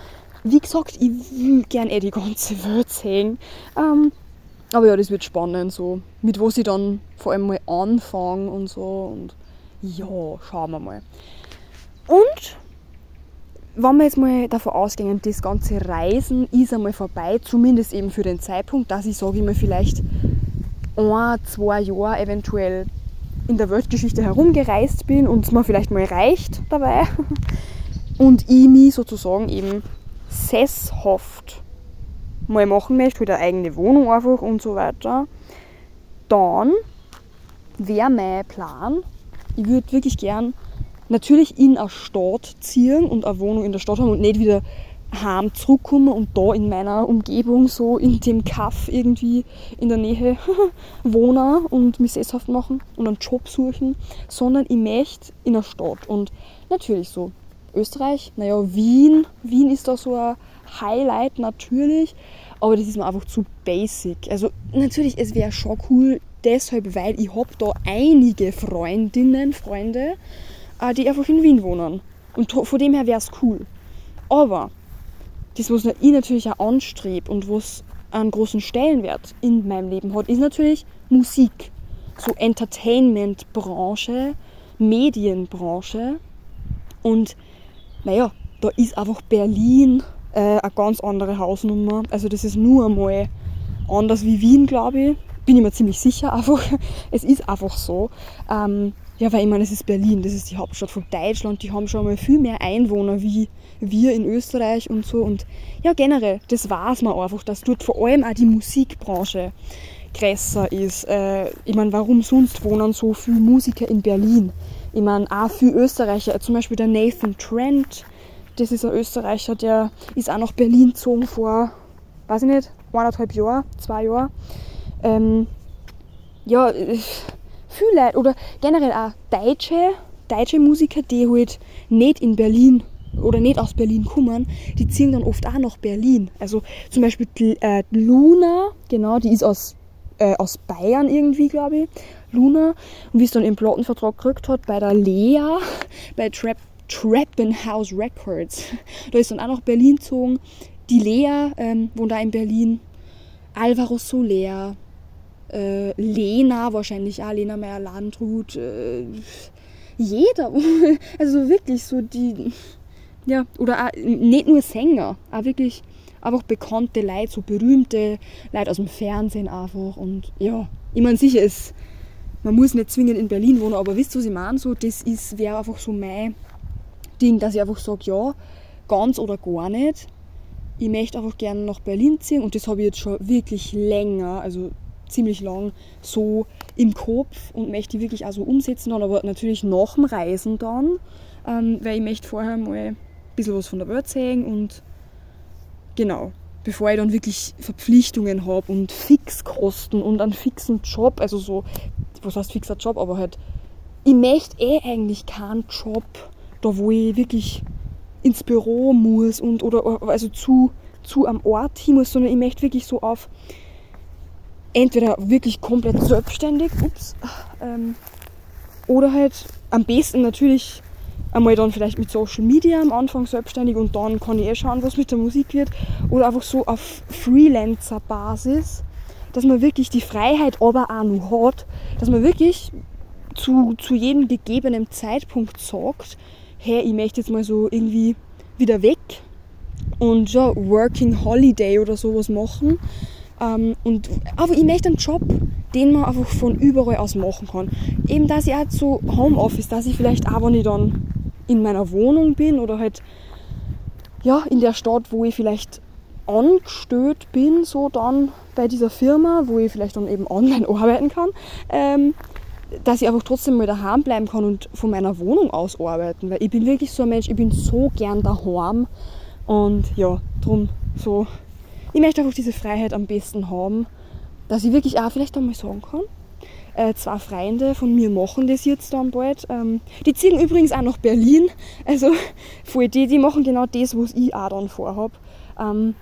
wie gesagt, ich will gerne eh die ganze Welt sehen. Ähm, aber ja, das wird spannend, so mit was ich dann vor allem mal anfange und so. Und ja, schauen wir mal. Und wenn wir jetzt mal davon ausgehen, das ganze Reisen ist einmal vorbei, zumindest eben für den Zeitpunkt, dass ich sage ich mal vielleicht ein, zwei Jahre eventuell in der Weltgeschichte herumgereist bin und es mir vielleicht mal reicht dabei, und ich mich sozusagen eben sesshaft mal machen möchte, halt eine eigene Wohnung einfach und so weiter, dann wäre mein Plan, ich würde wirklich gern natürlich in eine Stadt ziehen und eine Wohnung in der Stadt haben und nicht wieder heim zurückkommen und da in meiner Umgebung so in dem Kaff irgendwie in der Nähe wohnen und mich sesshaft machen und einen Job suchen, sondern ich möchte in einer Stadt und natürlich so Österreich, naja, Wien, Wien ist da so ein Highlight natürlich, aber das ist mir einfach zu basic. Also natürlich, es wäre schon cool, deshalb, weil ich habe da einige Freundinnen, Freunde, äh, die einfach in Wien wohnen. Und von dem her wäre es cool. Aber das, was ich natürlich auch anstrebe und was einen großen Stellenwert in meinem Leben hat, ist natürlich Musik. So Entertainment-Branche, Medienbranche. Und naja, da ist einfach Berlin äh, eine ganz andere Hausnummer. Also das ist nur einmal anders wie Wien, glaube ich. Bin ich mir ziemlich sicher einfach. Es ist einfach so. Ähm, ja, weil ich meine, es ist Berlin, das ist die Hauptstadt von Deutschland, die haben schon mal viel mehr Einwohner wie wir in Österreich und so. Und ja, generell, das weiß man einfach, dass dort vor allem auch die Musikbranche größer ist. Äh, ich meine, warum sonst wohnen so viele Musiker in Berlin? Ich meine, auch viele Österreicher, zum Beispiel der Nathan Trent, das ist ein Österreicher, der ist auch nach Berlin gezogen vor, weiß ich nicht, eineinhalb Jahren, zwei Jahren. Ähm, ja, äh, viele Leute, oder generell auch Deutsche, deutsche Musiker, die halt nicht in Berlin oder nicht aus Berlin kommen, die ziehen dann oft auch nach Berlin. Also zum Beispiel die, äh, Luna, genau, die ist aus, äh, aus Bayern irgendwie, glaube ich. Luna. Und wie es dann im Plattenvertrag gekriegt hat, bei der Lea, bei Trap, Trappenhouse Records. Da ist dann auch nach Berlin gezogen. Die Lea ähm, wohnt da in Berlin. Alvaro Soler. Äh, Lena wahrscheinlich auch, Lena Meyer-Landrut. Äh, jeder. Also wirklich so die. Ja, oder auch nicht nur Sänger, auch wirklich einfach bekannte Leute, so berühmte Leute aus dem Fernsehen einfach. Und ja, ich meine, sicher ist man muss nicht zwingend in Berlin wohnen, aber wisst ihr, was ich meine? So, das wäre einfach so mein Ding, dass ich einfach sage, ja, ganz oder gar nicht. Ich möchte einfach gerne nach Berlin ziehen und das habe ich jetzt schon wirklich länger, also ziemlich lang, so im Kopf und möchte ich wirklich auch so umsetzen dann, aber natürlich nach dem Reisen dann, ähm, weil ich möchte vorher mal bisschen was von der Welt sehen und genau, bevor ich dann wirklich Verpflichtungen habe und Fixkosten und einen fixen Job, also so was heißt fixer Job, aber halt, ich möchte eh eigentlich keinen Job, da wo ich wirklich ins Büro muss und oder also zu, zu am Ort hin muss, sondern ich möchte wirklich so auf entweder wirklich komplett selbstständig, ups, ähm, oder halt am besten natürlich einmal dann vielleicht mit Social Media am Anfang selbstständig und dann kann ich eh schauen, was mit der Musik wird. Oder einfach so auf Freelancer-Basis dass man wirklich die Freiheit aber auch noch hat, dass man wirklich zu, zu jedem gegebenen Zeitpunkt sagt, hey, ich möchte jetzt mal so irgendwie wieder weg und ja, Working Holiday oder sowas machen. Ähm, und, aber ich möchte einen Job, den man einfach von überall aus machen kann. Eben, dass ich auch so Homeoffice, dass ich vielleicht auch, wenn ich dann in meiner Wohnung bin oder halt ja, in der Stadt, wo ich vielleicht angestellt bin, so dann bei dieser Firma, wo ich vielleicht dann eben online arbeiten kann, ähm, dass ich einfach trotzdem mal daheim bleiben kann und von meiner Wohnung aus arbeiten. Weil ich bin wirklich so ein Mensch, ich bin so gern daheim. Und ja, darum so. Ich möchte einfach diese Freiheit am besten haben, dass ich wirklich auch vielleicht einmal sagen kann. Äh, zwei Freunde von mir machen das jetzt dann bald. Ähm, die ziehen übrigens auch nach Berlin. Also voll die, die machen genau das, was ich auch dann vorhabe. Ähm,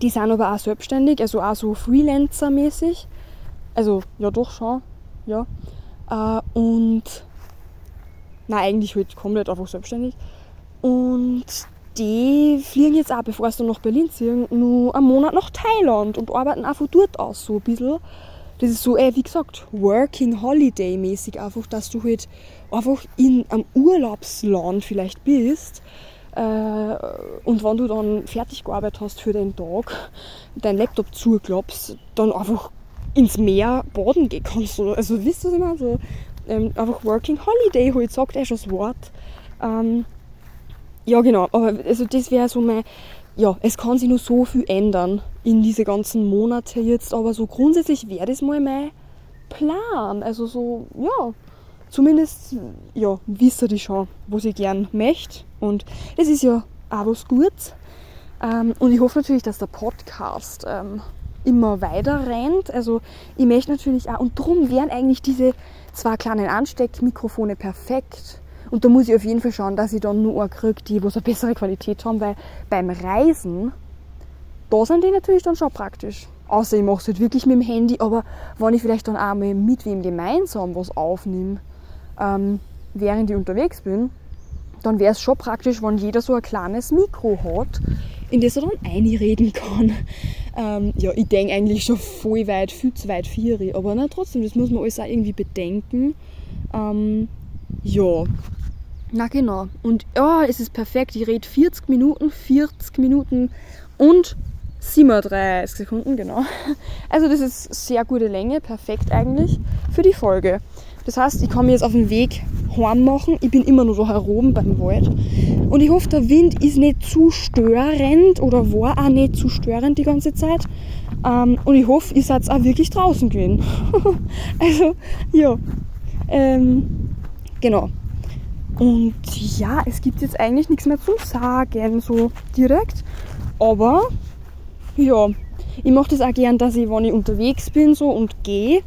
die sind aber auch selbstständig, also auch so Freelancer-mäßig. Also ja doch schon, ja. Äh, und nein, eigentlich halt komplett einfach selbstständig. Und die fliegen jetzt auch, bevor sie nach Berlin ziehen, nur einen Monat nach Thailand und arbeiten von dort aus so ein bisschen. Das ist so, äh, wie gesagt, Working Holiday mäßig einfach, dass du halt einfach in einem Urlaubsland vielleicht bist äh, und wenn du dann fertig gearbeitet hast für den Tag, deinen Laptop zuklappst, dann einfach ins Meer baden gehen kannst. Also wisst ihr, was ich meine? So, ähm, einfach Working Holiday, halt sagt eh schon das Wort. Ähm, ja, genau. Aber also das wäre so mein, ja, es kann sich nur so viel ändern in diese ganzen Monate jetzt, aber so grundsätzlich wäre das mal mein Plan. Also so, ja, zumindest, ja, wisst ihr schon, was ich gern möchte. Und das ist ja auch was Gutes. Ähm, und ich hoffe natürlich, dass der Podcast ähm, immer weiter rennt. Also ich möchte natürlich auch, und darum wären eigentlich diese zwei kleinen Ansteckmikrofone perfekt. Und da muss ich auf jeden Fall schauen, dass ich dann nur kriege, die eine bessere Qualität haben, weil beim Reisen, da sind die natürlich dann schon praktisch. Außer ich mache es halt wirklich mit dem Handy, aber wenn ich vielleicht dann auch mal mit wem gemeinsam was aufnehme, ähm, während ich unterwegs bin, dann wäre es schon praktisch, wenn jeder so ein kleines Mikro hat, in das er dann einreden kann. Ähm, ja, ich denke eigentlich schon voll weit, viel zu weit für aber na, trotzdem, das muss man alles auch irgendwie bedenken. Ähm, ja, na genau. Und ja, es ist perfekt. Ich rede 40 Minuten, 40 Minuten und 37 Sekunden, genau. Also das ist sehr gute Länge, perfekt eigentlich für die Folge. Das heißt, ich kann mir jetzt auf den Weg heim machen. Ich bin immer noch da herum beim Wald. Und ich hoffe, der Wind ist nicht zu störend oder war auch nicht zu störend die ganze Zeit. Ähm, und ich hoffe, ihr seid auch wirklich draußen gewesen. also, ja. Ähm, genau. Und ja, es gibt jetzt eigentlich nichts mehr zum Sagen, so direkt. Aber ja, ich mache das auch gern, dass ich, wenn ich unterwegs bin so und gehe,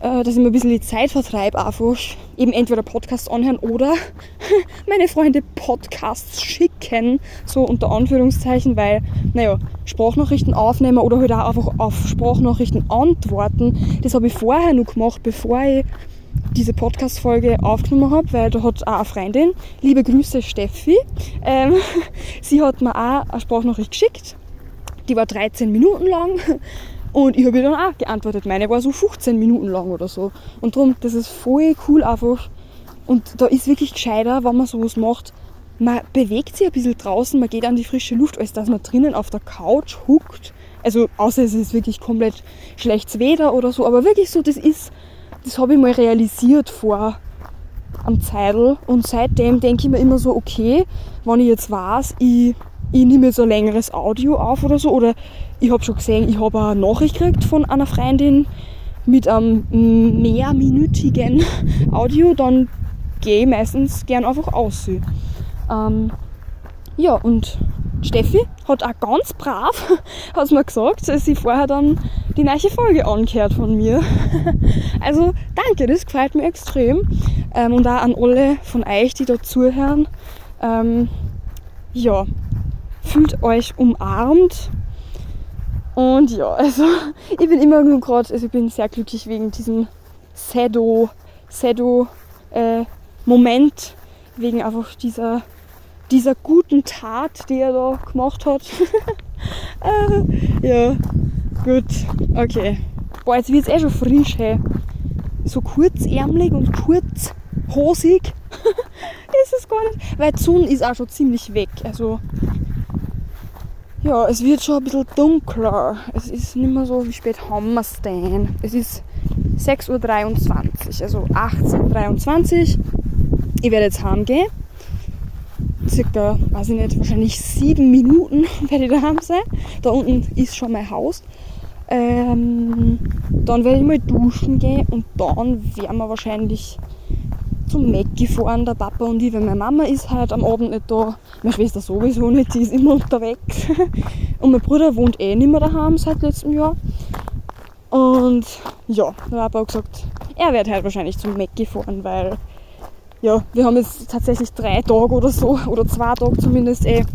äh, dass ich mir ein bisschen die Zeit vertreibe, einfach eben entweder Podcasts anhören oder meine Freunde Podcasts schicken, so unter Anführungszeichen, weil, naja, Sprachnachrichten aufnehmen oder halt auch einfach auf Sprachnachrichten antworten, das habe ich vorher noch gemacht, bevor ich diese Podcast-Folge aufgenommen habe, weil da hat auch eine Freundin, liebe Grüße Steffi, ähm, sie hat mir auch eine Sprachnachricht geschickt, die war 13 Minuten lang und ich habe ihr dann auch geantwortet. Meine war so 15 Minuten lang oder so. Und darum, das ist voll cool einfach. Und da ist wirklich gescheiter, wenn man sowas macht. Man bewegt sich ein bisschen draußen, man geht an die frische Luft, als dass man drinnen auf der Couch huckt. Also, außer es ist wirklich komplett schlechtes Wetter oder so. Aber wirklich so, das ist, das habe ich mal realisiert vor am Zeitl. Und seitdem denke ich mir immer so, okay, wenn ich jetzt weiß, ich ich nehme jetzt ein längeres Audio auf oder so. Oder ich habe schon gesehen, ich habe eine Nachricht gekriegt von einer Freundin mit einem mehrminütigen Audio, dann gehe ich meistens gern einfach aus. Ähm, ja, und Steffi hat auch ganz brav, hat mir gesagt, dass sie vorher dann die neue Folge angehört von mir. also danke, das gefällt mir extrem. Ähm, und auch an alle von euch, die da zuhören. Ähm, ja, fühlt euch umarmt. Und ja, also ich bin immer nur gerade, also ich bin sehr glücklich wegen diesem Sedo, Sedo äh, Moment, wegen einfach dieser, dieser guten Tat, die er da gemacht hat. äh, ja, gut, okay. Boah, jetzt wird es eh schon frisch, hey. So kurzärmelig und kurzhosig ist es gar nicht. Weil die Sonne ist auch schon ziemlich weg. Also ja, es wird schon ein bisschen dunkler. Es ist nicht mehr so, wie spät haben wir es denn? Es ist 6.23 Uhr, also 18.23 Uhr. Ich werde jetzt heimgehen. Circa, weiß ich nicht, wahrscheinlich sieben Minuten werde ich daheim sein. Da unten ist schon mein Haus. Ähm, dann werde ich mal duschen gehen und dann werden wir wahrscheinlich zum Mäcki fahren, der Papa und ich, weil meine Mama ist halt am Abend nicht da. Meine Schwester sowieso nicht, die ist immer unterwegs. Und mein Bruder wohnt eh nicht mehr daheim seit letztem Jahr. Und ja, der Papa hat gesagt, er wird halt wahrscheinlich zum Mäcki fahren, weil ja, wir haben jetzt tatsächlich drei Tage oder so, oder zwei Tage zumindest eh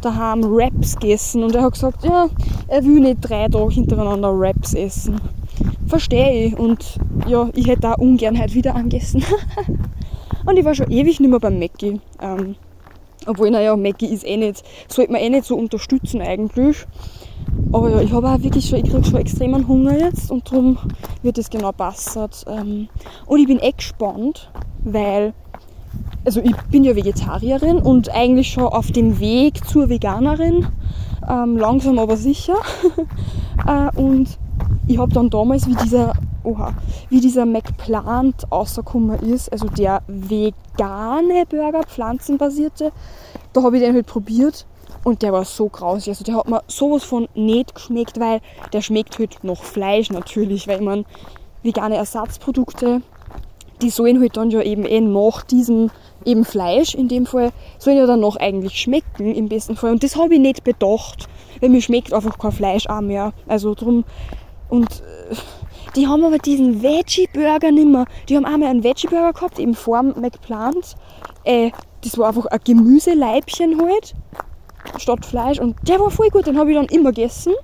daheim Raps gegessen. Und er hat gesagt, ja, er will nicht drei Tage hintereinander Raps essen. Verstehe ich. Und ja, ich hätte auch ungern halt wieder angegessen. Und ich war schon ewig nicht mehr beim Mackie. Ähm, obwohl, naja, Mackie ist eh nicht, sollte man eh nicht so unterstützen eigentlich. Aber ja, ich habe auch wirklich schon, ich kriege schon extremen Hunger jetzt und darum wird es genau passen. Ähm, und ich bin echt gespannt, weil, also ich bin ja Vegetarierin und eigentlich schon auf dem Weg zur Veganerin, ähm, langsam aber sicher. äh, und ich habe dann damals, wie dieser oha, wie dieser McPlant rausgekommen ist, also der vegane Burger, pflanzenbasierte, da habe ich den halt probiert und der war so grausig. Also der hat mir sowas von nicht geschmeckt, weil der schmeckt halt nach Fleisch natürlich, weil man vegane Ersatzprodukte, die sollen halt dann ja eben eh nach diesem eben Fleisch in dem Fall, sollen ja dann noch eigentlich schmecken im besten Fall. Und das habe ich nicht bedacht, weil mir schmeckt einfach kein Fleisch auch mehr. Also drum und äh, die haben aber diesen Veggie-Burger nimmer. Die haben einmal einen Veggie-Burger gehabt, eben vor McPlant. Äh, das war einfach ein Gemüseleibchen halt, statt Fleisch. Und der war voll gut, den habe ich dann immer gegessen.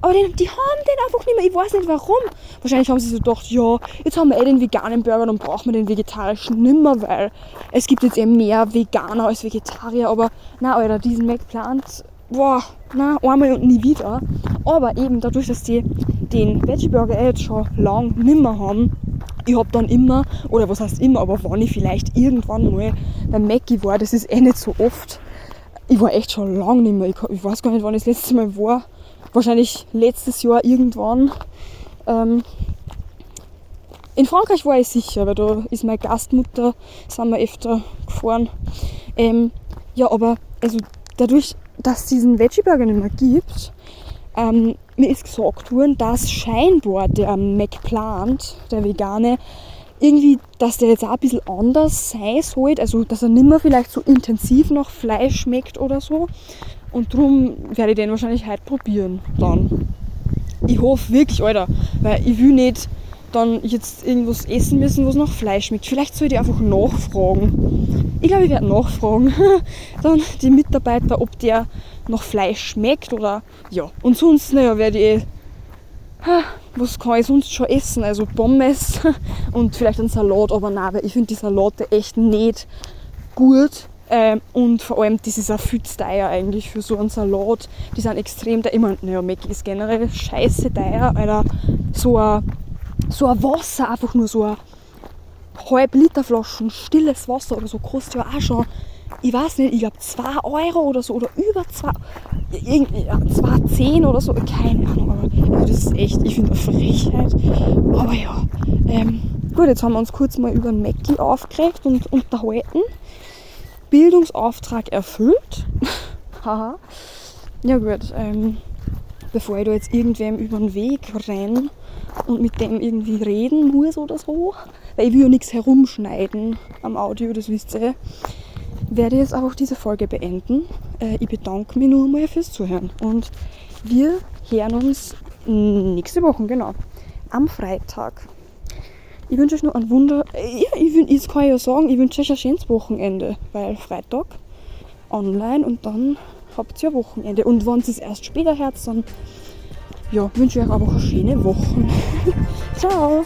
Aber den, die haben den einfach nicht mehr. Ich weiß nicht warum. Wahrscheinlich haben sie so gedacht, ja, jetzt haben wir eh den veganen Burger, dann brauchen wir den vegetarischen nimmer, weil es gibt jetzt eben mehr Veganer als Vegetarier. Aber na, Alter, diesen McPlant, boah, na, einmal und nie wieder. Aber eben dadurch, dass die den Veggie Burger eh jetzt schon lang nimmer haben, ich habe dann immer, oder was heißt immer, aber wann ich vielleicht irgendwann mal beim Mackie war, das ist eh nicht so oft. Ich war echt schon lang nicht mehr. Ich, ich weiß gar nicht, wann ich das letzte Mal war wahrscheinlich letztes Jahr irgendwann. Ähm, in Frankreich war ich sicher, weil da ist meine Gastmutter, sind wir öfter gefahren. Ähm, ja, aber also dadurch, dass es diesen Veggie Burger nicht mehr gibt, ähm, mir ist gesagt worden, dass scheinbar der McPlant, der vegane, irgendwie, dass der jetzt auch ein bisschen anders sein soll, also dass er nicht mehr vielleicht so intensiv nach Fleisch schmeckt oder so. Und darum werde ich den wahrscheinlich heute probieren dann. Ich hoffe wirklich, Alter, weil ich will nicht dann jetzt irgendwas essen müssen, was nach Fleisch schmeckt. Vielleicht sollte ich einfach nachfragen. Ich glaube, ich werde nachfragen. dann die Mitarbeiter, ob der nach Fleisch schmeckt oder ja. Und sonst, naja, werde ich was kann ich sonst schon essen? Also Pommes und vielleicht ein Salat, aber nein, weil ich finde die Salate echt nicht gut. Ähm, und vor allem, das ist zu teuer eigentlich für so einen Salat. Die sind extrem teuer. Ich meine, naja, Mac ist generell scheiße teuer, Alter. So ein, so ein Wasser, einfach nur so ein halb Liter Flaschen stilles Wasser oder so, kostet ja auch schon, ich weiß nicht, ich glaube 2 Euro oder so oder über 2, irgendwie 2,10 oder so, keine Ahnung, aber also das ist echt, ich finde eine Frechheit. Aber ja, ähm, gut, jetzt haben wir uns kurz mal über den Mackie aufgeregt und unterhalten. Bildungsauftrag erfüllt. Haha. ja gut, ähm, bevor ich da jetzt irgendwem über den Weg renne und mit dem irgendwie reden muss oder so, weil ich will ja nichts herumschneiden am Audio, das wisst ihr, werde ich jetzt auch diese Folge beenden. Äh, ich bedanke mich nur mal fürs Zuhören und wir hören uns nächste Woche, genau, am Freitag. Ich wünsche euch noch ein Wunder. Ja, ich, jetzt kann ich ja sagen, ich wünsche euch ein schönes Wochenende, weil Freitag online und dann habt ihr ja Wochenende. Und wenn es erst später hört, dann ja, wünsche ich euch auch eine schöne Woche. Ciao!